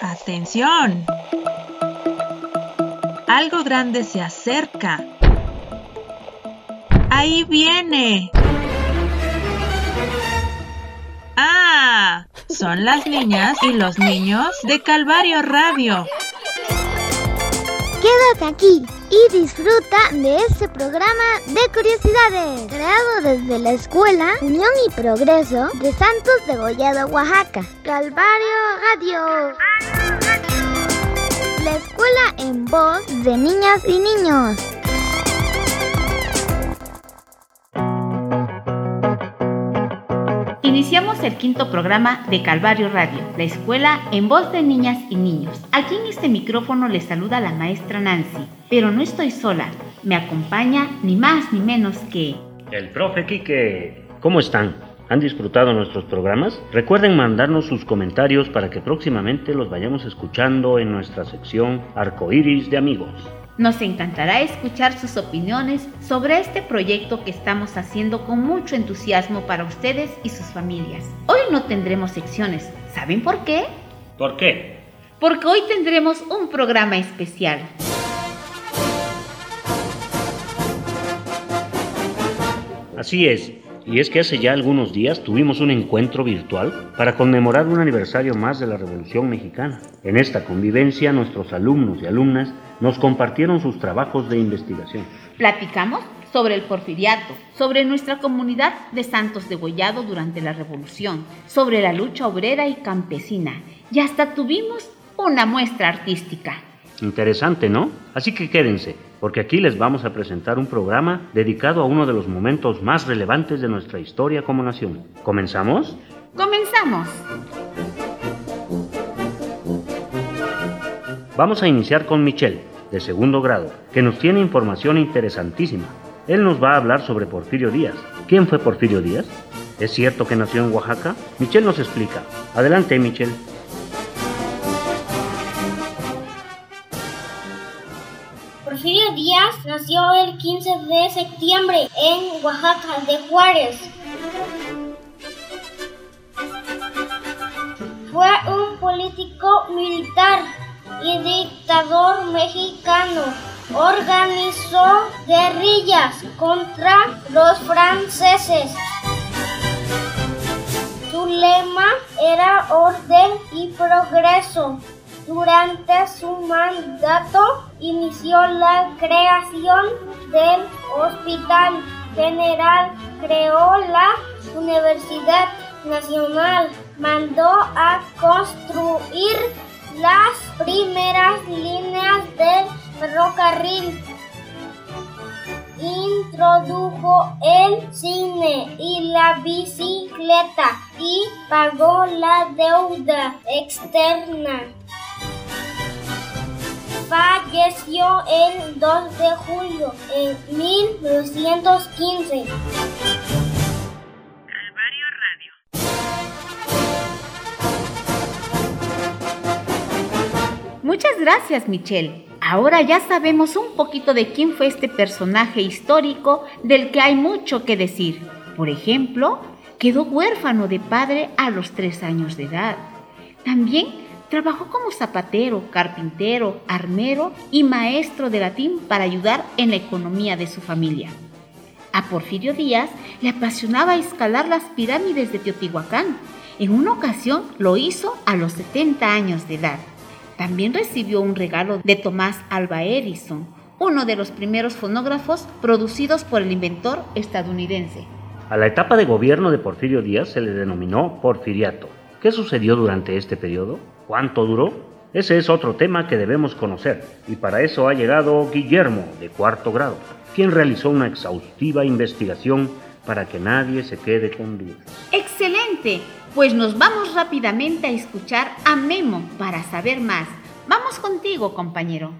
Atención. Algo grande se acerca. Ahí viene. Ah, son las niñas y los niños de Calvario Radio. Quédate aquí y disfruta de este programa de curiosidades, creado desde la Escuela Unión y Progreso de Santos de Gollado, Oaxaca. Calvario Radio. La escuela en voz de niñas y niños. Iniciamos el quinto programa de Calvario Radio, la escuela en voz de niñas y niños. Aquí en este micrófono les saluda la maestra Nancy, pero no estoy sola, me acompaña ni más ni menos que... El profe Quique. ¿Cómo están? ¿Han disfrutado nuestros programas? Recuerden mandarnos sus comentarios para que próximamente los vayamos escuchando en nuestra sección Arcoíris de Amigos. Nos encantará escuchar sus opiniones sobre este proyecto que estamos haciendo con mucho entusiasmo para ustedes y sus familias. Hoy no tendremos secciones. ¿Saben por qué? ¿Por qué? Porque hoy tendremos un programa especial. Así es, y es que hace ya algunos días tuvimos un encuentro virtual para conmemorar un aniversario más de la Revolución Mexicana. En esta convivencia nuestros alumnos y alumnas nos compartieron sus trabajos de investigación. Platicamos sobre el porfiriato, sobre nuestra comunidad de Santos de Gollado durante la Revolución, sobre la lucha obrera y campesina, y hasta tuvimos una muestra artística. Interesante, ¿no? Así que quédense, porque aquí les vamos a presentar un programa dedicado a uno de los momentos más relevantes de nuestra historia como nación. ¿Comenzamos? Comenzamos. Vamos a iniciar con Michelle, de segundo grado, que nos tiene información interesantísima. Él nos va a hablar sobre Porfirio Díaz. ¿Quién fue Porfirio Díaz? ¿Es cierto que nació en Oaxaca? Michelle nos explica. Adelante, Michelle. Nació el 15 de septiembre en Oaxaca de Juárez. Fue un político militar y dictador mexicano. Organizó guerrillas contra los franceses. Su lema era orden y progreso. Durante su mandato inició la creación del Hospital General, creó la Universidad Nacional, mandó a construir las primeras líneas del ferrocarril, introdujo el cine y la bicicleta y pagó la deuda externa falleció el 2 de julio en 1915. Muchas gracias, Michelle. Ahora ya sabemos un poquito de quién fue este personaje histórico del que hay mucho que decir. Por ejemplo, quedó huérfano de padre a los tres años de edad. También Trabajó como zapatero, carpintero, armero y maestro de latín para ayudar en la economía de su familia. A Porfirio Díaz le apasionaba escalar las pirámides de Teotihuacán. En una ocasión lo hizo a los 70 años de edad. También recibió un regalo de Tomás Alva Edison, uno de los primeros fonógrafos producidos por el inventor estadounidense. A la etapa de gobierno de Porfirio Díaz se le denominó porfiriato. ¿Qué sucedió durante este periodo? ¿Cuánto duró? Ese es otro tema que debemos conocer y para eso ha llegado Guillermo, de cuarto grado, quien realizó una exhaustiva investigación para que nadie se quede con dudas. ¡Excelente! Pues nos vamos rápidamente a escuchar a Memo para saber más. Vamos contigo, compañero.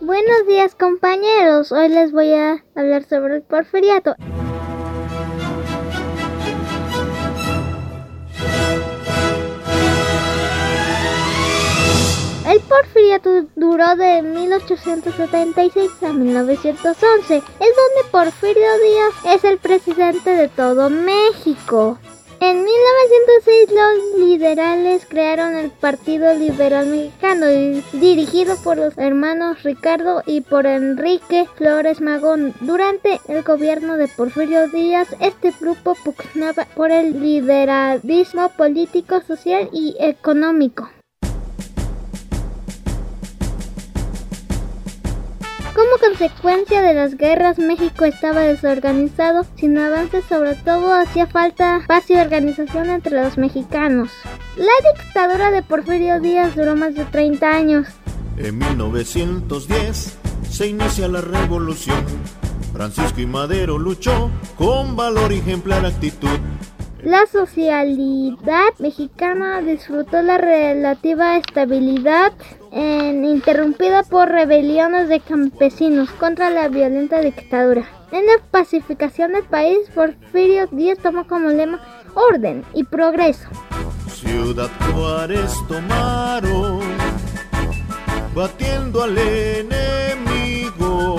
Buenos días compañeros, hoy les voy a hablar sobre el porfiriato. Porfiriato duró de 1876 a 1911, es donde Porfirio Díaz es el presidente de todo México. En 1906 los liberales crearon el Partido Liberal Mexicano, dirigido por los hermanos Ricardo y por Enrique Flores Magón. Durante el gobierno de Porfirio Díaz, este grupo pugnaba por el liberalismo político, social y económico. Como consecuencia de las guerras, México estaba desorganizado, sin avances, sobre todo hacía falta paz y organización entre los mexicanos. La dictadura de Porfirio Díaz duró más de 30 años. En 1910 se inicia la revolución. Francisco y Madero luchó con valor y ejemplar actitud. La socialidad mexicana disfrutó la relativa estabilidad interrumpida por rebeliones de campesinos contra la violenta dictadura. En la pacificación del país, Porfirio Díaz tomó como lema orden y progreso. Ciudad Juárez tomaron, batiendo al enemigo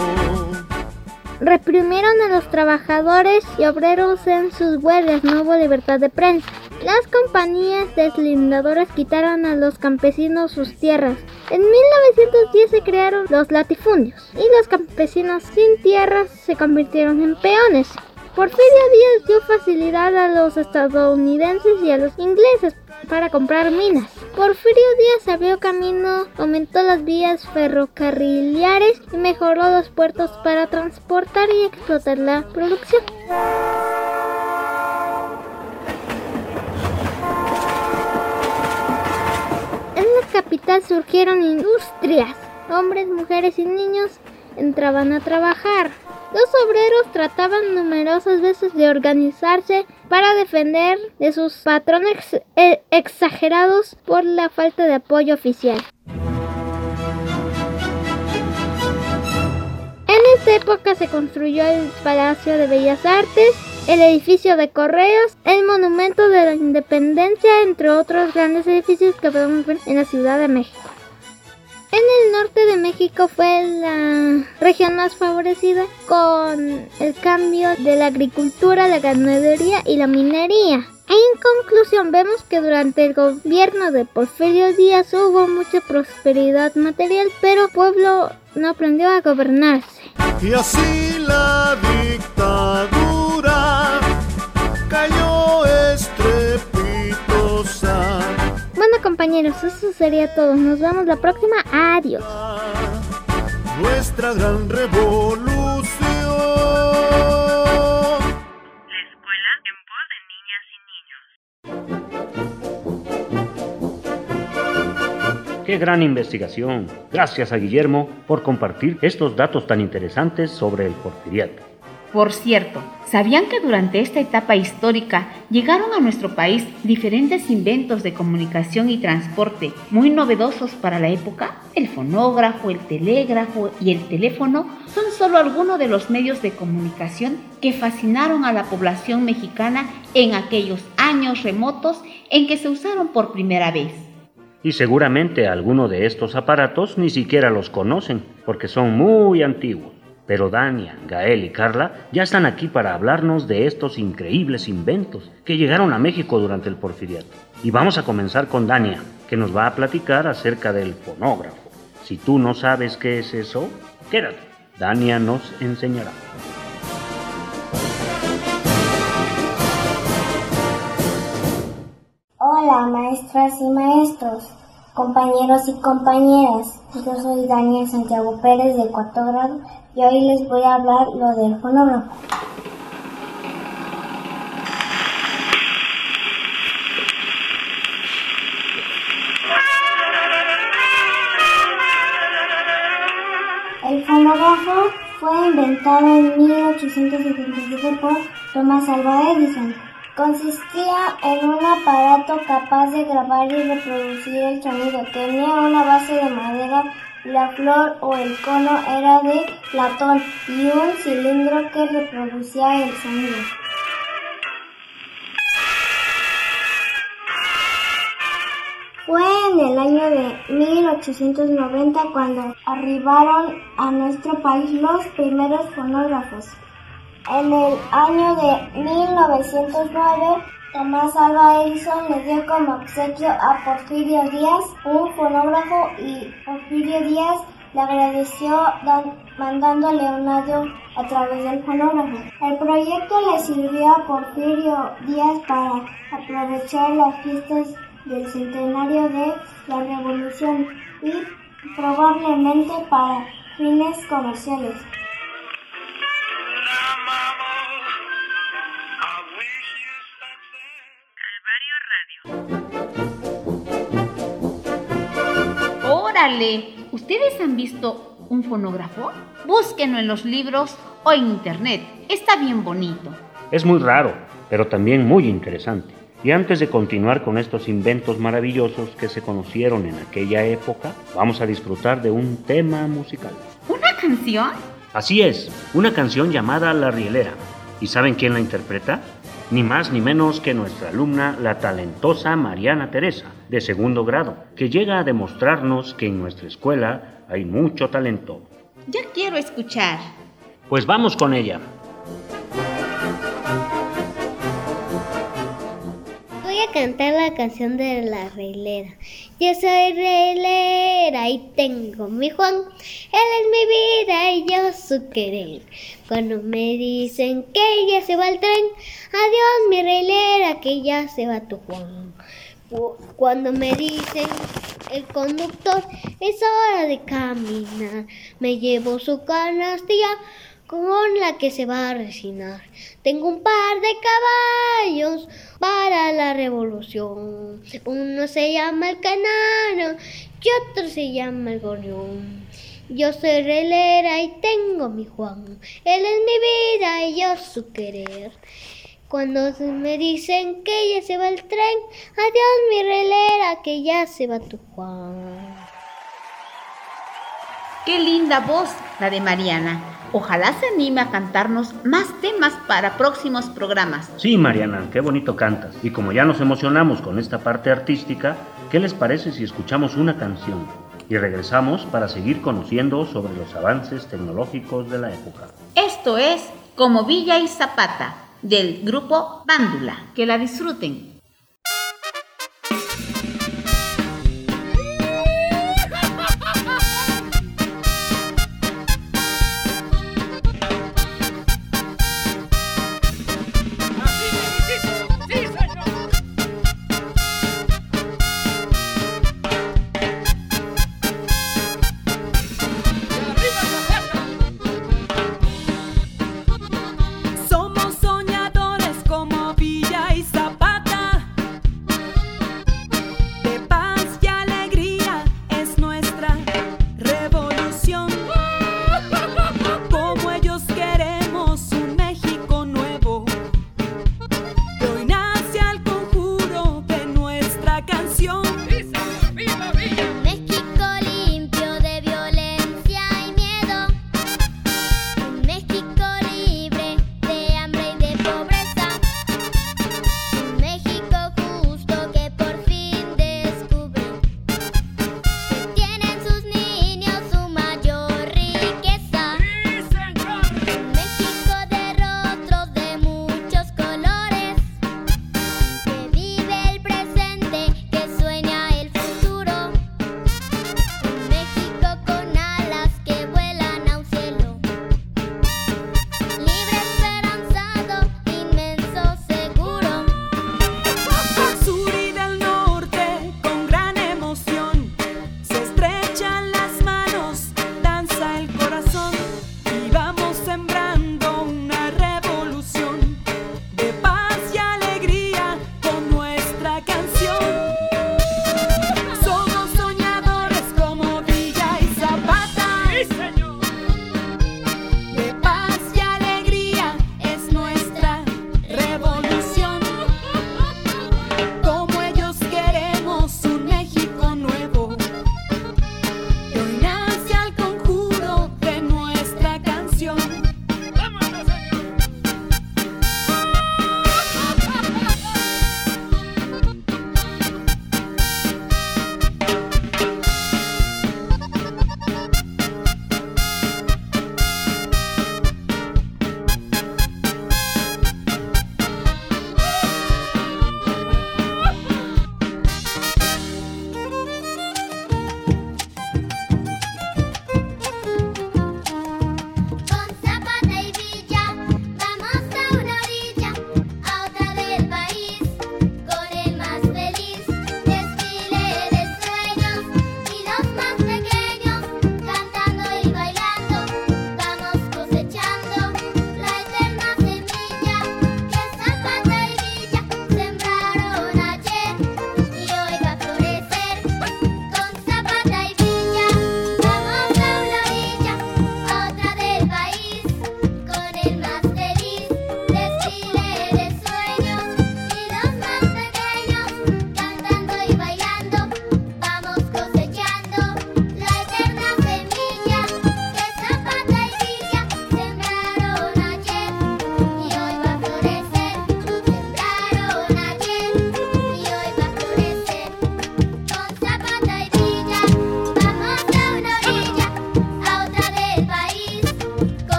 reprimieron a los trabajadores y obreros en sus huelgas, no hubo libertad de prensa. Las compañías deslindadoras quitaron a los campesinos sus tierras. En 1910 se crearon los latifundios y los campesinos sin tierras se convirtieron en peones. Porfirio Díaz dio facilidad a los estadounidenses y a los ingleses para comprar minas. Porfirio Díaz abrió camino, aumentó las vías ferrocarrilares y mejoró los puertos para transportar y explotar la producción. En la capital surgieron industrias. Hombres, mujeres y niños entraban a trabajar. Los obreros trataban numerosas veces de organizarse para defender de sus patrones eh, exagerados por la falta de apoyo oficial. En esta época se construyó el Palacio de Bellas Artes, el edificio de correos, el monumento de la independencia, entre otros grandes edificios que podemos ver en la Ciudad de México. En el norte de México fue la región más favorecida con el cambio de la agricultura, la ganadería y la minería. En conclusión, vemos que durante el gobierno de Porfirio Díaz hubo mucha prosperidad material, pero el pueblo no aprendió a gobernarse. Y así la dictadura cayó estrepitosa compañeros, eso sería todo. Nos vemos la próxima. Adiós. Nuestra gran revolución. La escuela en voz de niñas y niños. Qué gran investigación. Gracias a Guillermo por compartir estos datos tan interesantes sobre el porfiriato. Por cierto, ¿sabían que durante esta etapa histórica llegaron a nuestro país diferentes inventos de comunicación y transporte muy novedosos para la época? El fonógrafo, el telégrafo y el teléfono son solo algunos de los medios de comunicación que fascinaron a la población mexicana en aquellos años remotos en que se usaron por primera vez. Y seguramente algunos de estos aparatos ni siquiera los conocen porque son muy antiguos. Pero Dania, Gael y Carla ya están aquí para hablarnos de estos increíbles inventos que llegaron a México durante el porfiriato. Y vamos a comenzar con Dania, que nos va a platicar acerca del fonógrafo. Si tú no sabes qué es eso, quédate. Dania nos enseñará. Hola maestras y maestros, compañeros y compañeras. Yo soy Daniel Santiago Pérez de cuarto grado y hoy les voy a hablar lo del fonógrafo. El fonógrafo fue inventado en 1877 por Thomas Alva Edison. Consistía en un aparato capaz de grabar y reproducir el sonido. Tenía una base de madera la flor o el cono era de latón y un cilindro que reproducía el sonido. Fue en el año de 1890 cuando arribaron a nuestro país los primeros fonógrafos. En el año de 1909, Tomás Alva Edison le dio como obsequio a Porfirio Díaz un fonógrafo y Porfirio Díaz le agradeció mandándole un audio a través del fonógrafo. El proyecto le sirvió a Porfirio Díaz para aprovechar las fiestas del centenario de la Revolución y probablemente para fines comerciales. ¡Órale! ¿Ustedes han visto un fonógrafo? Búsquenlo en los libros o en internet. Está bien bonito. Es muy raro, pero también muy interesante. Y antes de continuar con estos inventos maravillosos que se conocieron en aquella época, vamos a disfrutar de un tema musical. ¿Una canción? Así es, una canción llamada La Rielera. ¿Y saben quién la interpreta? ni más ni menos que nuestra alumna, la talentosa Mariana Teresa, de segundo grado, que llega a demostrarnos que en nuestra escuela hay mucho talento. Ya quiero escuchar. Pues vamos con ella. Voy a cantar la canción de la reilera. Yo soy reilera y tengo mi Juan. Él es mi vida y yo su querer. Cuando me dicen que ya se va el tren, adiós mi reilera que ya se va tu Juan. Cuando me dicen el conductor es hora de caminar, me llevo su canastilla con la que se va a resinar. Tengo un par de caballos para la revolución. Uno se llama el canaro y otro se llama el gorrión. Yo soy relera y tengo mi Juan. Él es mi vida y yo su querer. Cuando me dicen que ya se va el tren, adiós mi relera, que ya se va tu Juan. Qué linda voz la de Mariana. Ojalá se anime a cantarnos más temas para próximos programas. Sí, Mariana, qué bonito cantas. Y como ya nos emocionamos con esta parte artística, ¿qué les parece si escuchamos una canción? Y regresamos para seguir conociendo sobre los avances tecnológicos de la época. Esto es Como Villa y Zapata, del grupo Bándula. Que la disfruten.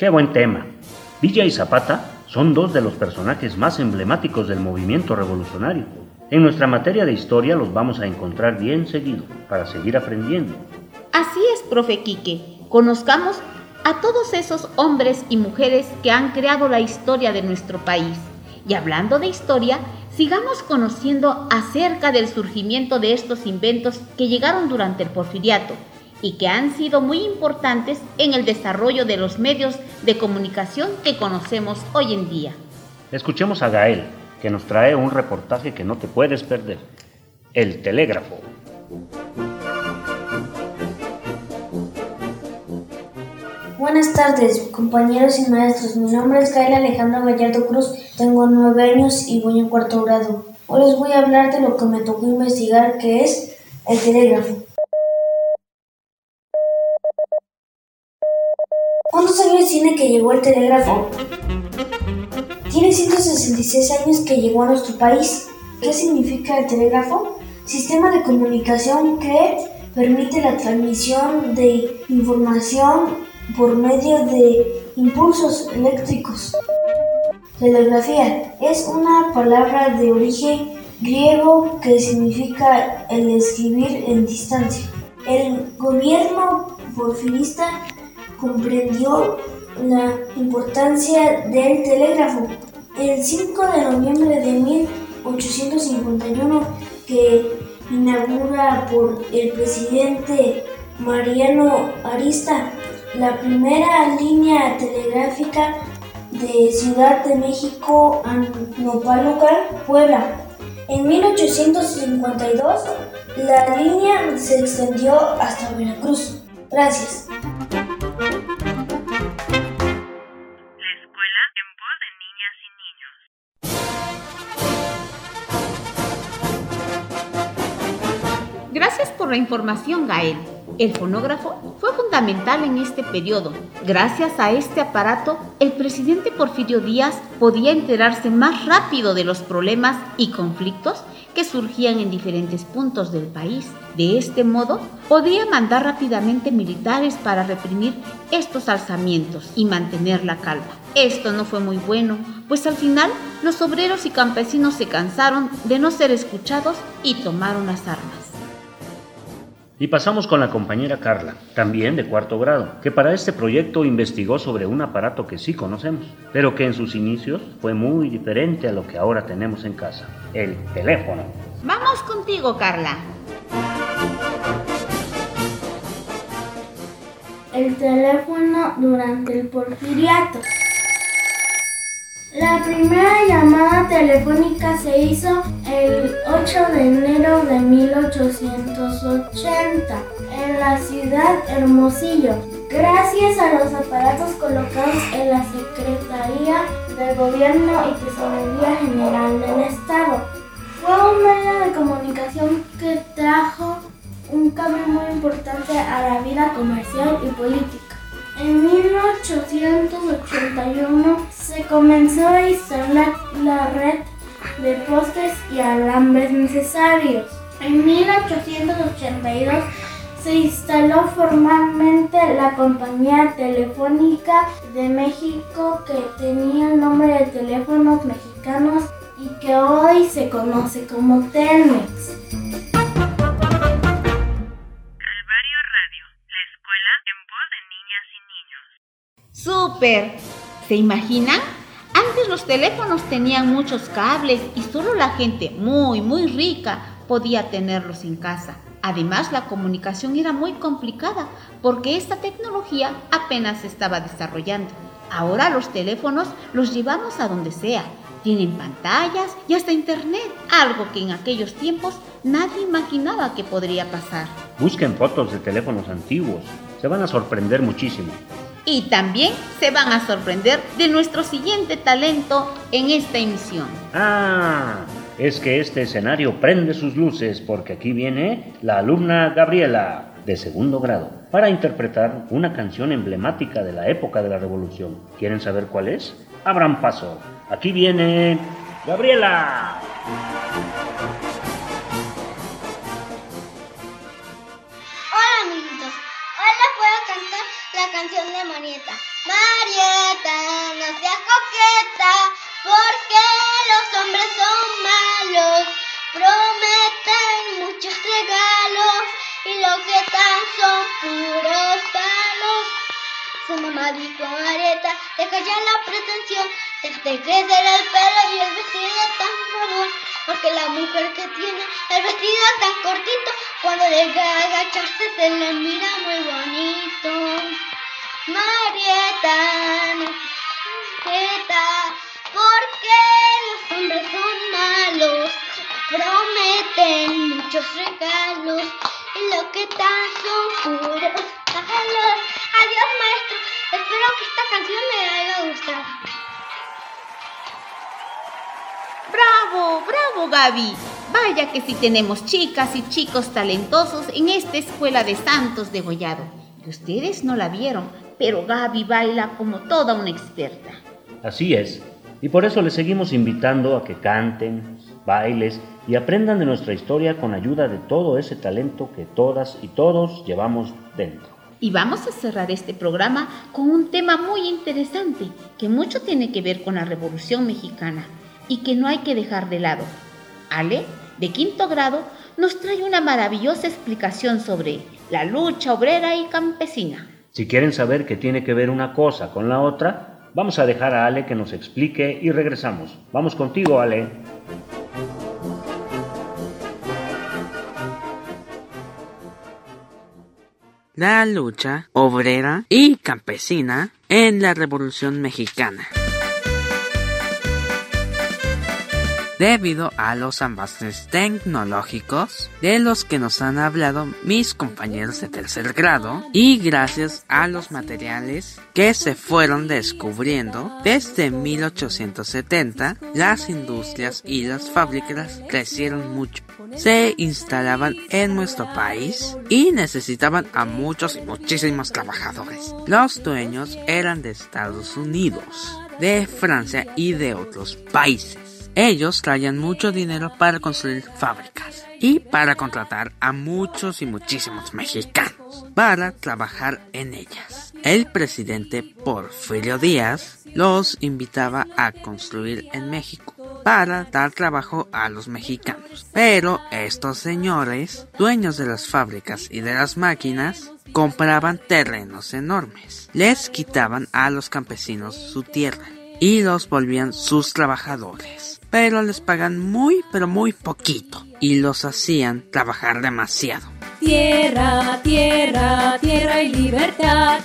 Qué buen tema. Villa y Zapata son dos de los personajes más emblemáticos del movimiento revolucionario. En nuestra materia de historia los vamos a encontrar bien seguido para seguir aprendiendo. Así es, profe Quique. Conozcamos a todos esos hombres y mujeres que han creado la historia de nuestro país. Y hablando de historia, sigamos conociendo acerca del surgimiento de estos inventos que llegaron durante el porfiriato y que han sido muy importantes en el desarrollo de los medios de comunicación que conocemos hoy en día. Escuchemos a Gael, que nos trae un reportaje que no te puedes perder. El telégrafo. Buenas tardes, compañeros y maestros. Mi nombre es Gael Alejandro Gallardo Cruz. Tengo nueve años y voy en cuarto grado. Hoy les voy a hablar de lo que me tocó investigar, que es el telégrafo. ¿Cuántos años tiene que llegó el telégrafo? Tiene 166 años que llegó a nuestro país. ¿Qué significa el telégrafo? Sistema de comunicación que permite la transmisión de información por medio de impulsos eléctricos. Telegrafía es una palabra de origen griego que significa el escribir en distancia. El gobierno porfirista comprendió la importancia del telégrafo. El 5 de noviembre de 1851, que inaugura por el presidente Mariano Arista la primera línea telegráfica de Ciudad de México a Nopalócar, Puebla. En 1852, la línea se extendió hasta Veracruz. Gracias. Gracias por la información, Gael. El fonógrafo fue fundamental en este periodo. Gracias a este aparato, el presidente Porfirio Díaz podía enterarse más rápido de los problemas y conflictos que surgían en diferentes puntos del país. De este modo, podía mandar rápidamente militares para reprimir estos alzamientos y mantener la calma. Esto no fue muy bueno, pues al final los obreros y campesinos se cansaron de no ser escuchados y tomaron las armas. Y pasamos con la compañera Carla, también de cuarto grado, que para este proyecto investigó sobre un aparato que sí conocemos, pero que en sus inicios fue muy diferente a lo que ahora tenemos en casa, el teléfono. Vamos contigo, Carla. El teléfono durante el porfiriato. La primera llamada telefónica se hizo el 8 de enero de 1880 en la ciudad Hermosillo, gracias a los aparatos colocados en la Secretaría de Gobierno y Tesorería General del Estado. Tenían muchos cables y solo la gente muy, muy rica podía tenerlos en casa. Además, la comunicación era muy complicada porque esta tecnología apenas se estaba desarrollando. Ahora los teléfonos los llevamos a donde sea. Tienen pantallas y hasta internet, algo que en aquellos tiempos nadie imaginaba que podría pasar. Busquen fotos de teléfonos antiguos, se van a sorprender muchísimo. Y también se van a sorprender de nuestro siguiente talento en esta emisión. Ah, es que este escenario prende sus luces porque aquí viene la alumna Gabriela, de segundo grado, para interpretar una canción emblemática de la época de la Revolución. ¿Quieren saber cuál es? Abran paso. Aquí viene Gabriela. Marieta. No seas coqueta, porque los hombres son malos, prometen muchos regalos y lo que dan son puros palos. Su mamá dijo a Marieta, deja ya la pretensión, déjate crecer el pelo y el vestido tan robón, porque la mujer que tiene el vestido tan cortito, cuando llega a agacharse se le mira muy bonito. Marieta, porque los hombres son malos, prometen muchos regalos y lo que dan son puros. Adiós maestro, espero que esta canción me haya gustado. ¡Bravo! ¡Bravo, Gaby! Vaya que sí tenemos chicas y chicos talentosos en esta escuela de Santos de Gollado. Y ustedes no la vieron, pero Gaby baila como toda una experta. Así es, y por eso les seguimos invitando a que canten, bailes y aprendan de nuestra historia con ayuda de todo ese talento que todas y todos llevamos dentro. Y vamos a cerrar este programa con un tema muy interesante que mucho tiene que ver con la Revolución Mexicana y que no hay que dejar de lado. Ale, de quinto grado, nos trae una maravillosa explicación sobre la lucha obrera y campesina. Si quieren saber qué tiene que ver una cosa con la otra, vamos a dejar a Ale que nos explique y regresamos. Vamos contigo, Ale. La lucha obrera y campesina en la Revolución Mexicana. Debido a los avances tecnológicos de los que nos han hablado mis compañeros de tercer grado y gracias a los materiales que se fueron descubriendo desde 1870 las industrias y las fábricas crecieron mucho se instalaban en nuestro país y necesitaban a muchos y muchísimos trabajadores. Los dueños eran de Estados Unidos, de Francia y de otros países. Ellos traían mucho dinero para construir fábricas y para contratar a muchos y muchísimos mexicanos para trabajar en ellas. El presidente Porfirio Díaz los invitaba a construir en México para dar trabajo a los mexicanos. Pero estos señores, dueños de las fábricas y de las máquinas, compraban terrenos enormes. Les quitaban a los campesinos su tierra y los volvían sus trabajadores pero les pagan muy pero muy poquito y los hacían trabajar demasiado. Tierra, tierra, tierra y libertad.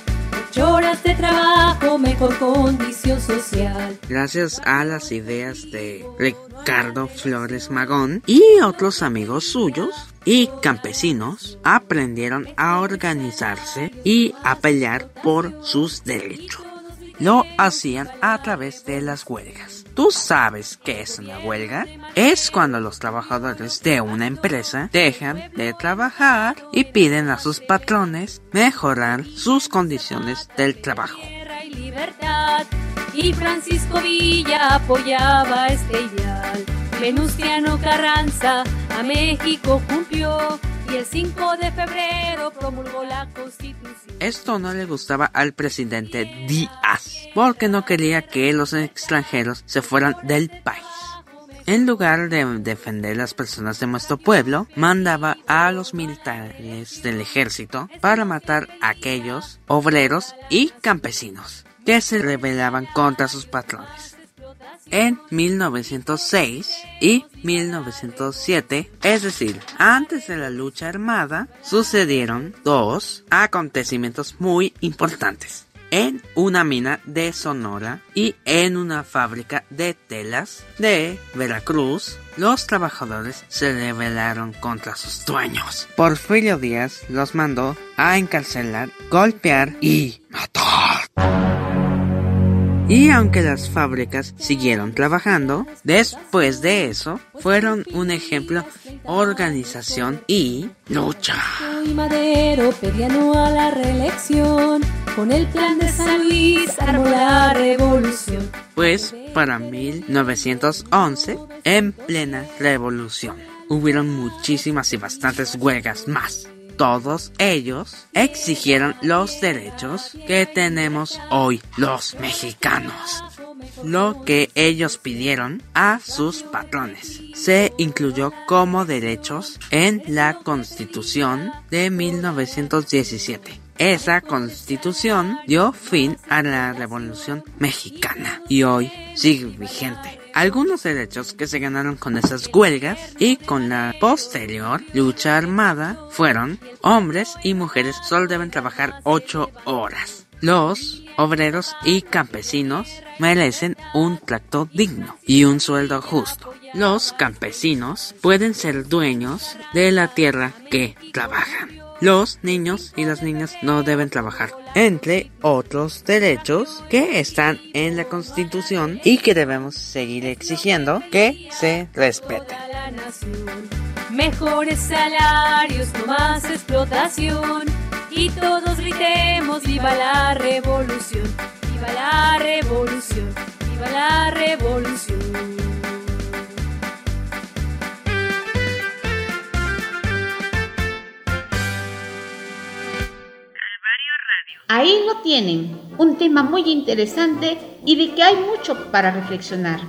Ocho horas de trabajo, mejor condición social. Gracias a las ideas de Ricardo Flores Magón y otros amigos suyos y campesinos aprendieron a organizarse y a pelear por sus derechos. Lo hacían a través de las huelgas. ¿Tú sabes qué es una huelga? Es cuando los trabajadores de una empresa dejan de trabajar y piden a sus patrones mejorar sus condiciones del trabajo. Y Francisco Villa apoyaba este ideal. Venustiano Carranza a México cumplió el 5 de febrero promulgó la Constitución. Esto no le gustaba al presidente Díaz, porque no quería que los extranjeros se fueran del país. En lugar de defender las personas de nuestro pueblo, mandaba a los militares del ejército para matar a aquellos obreros y campesinos que se rebelaban contra sus patrones. En 1906 y 1907, es decir, antes de la lucha armada, sucedieron dos acontecimientos muy importantes. En una mina de Sonora y en una fábrica de telas de Veracruz, los trabajadores se rebelaron contra sus dueños. Porfirio Díaz los mandó a encarcelar, golpear y matar. Y aunque las fábricas siguieron trabajando, después de eso fueron un ejemplo organización y lucha. Y Madero pedían a la reelección, con el plan de San Luis armó la revolución. Pues para 1911, en plena revolución, hubieron muchísimas y bastantes huelgas más. Todos ellos exigieron los derechos que tenemos hoy los mexicanos. Lo que ellos pidieron a sus patrones se incluyó como derechos en la Constitución de 1917. Esa constitución dio fin a la Revolución Mexicana y hoy sigue vigente. Algunos derechos que se ganaron con esas huelgas y con la posterior lucha armada fueron hombres y mujeres solo deben trabajar 8 horas. Los obreros y campesinos merecen un trato digno y un sueldo justo. Los campesinos pueden ser dueños de la tierra que trabajan. Los niños y las niñas no deben trabajar, entre otros derechos que están en la Constitución y que debemos seguir exigiendo que se respeten. Mejores salarios, no más explotación y todos gritemos viva la revolución, viva la revolución, viva la revolución. Ahí lo tienen, un tema muy interesante y de que hay mucho para reflexionar.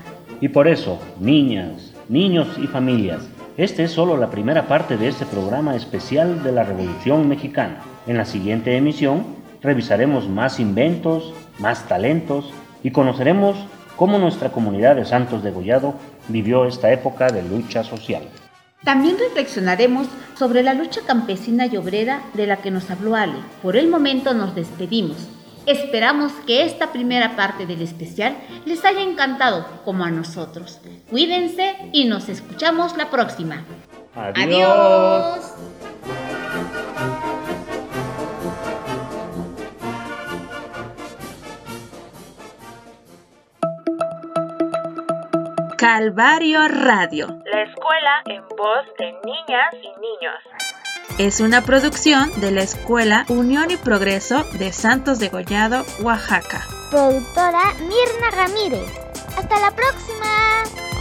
Y por eso, niñas, niños y familias, esta es solo la primera parte de este programa especial de la Revolución Mexicana. En la siguiente emisión revisaremos más inventos, más talentos y conoceremos cómo nuestra comunidad de Santos de Gollado vivió esta época de lucha social. También reflexionaremos sobre la lucha campesina y obrera de la que nos habló Ale. Por el momento nos despedimos. Esperamos que esta primera parte del especial les haya encantado como a nosotros. Cuídense y nos escuchamos la próxima. Adiós. Calvario Radio. La escuela en voz de niñas y niños. Es una producción de la Escuela Unión y Progreso de Santos de Gollado, Oaxaca. Productora Mirna Ramírez. Hasta la próxima.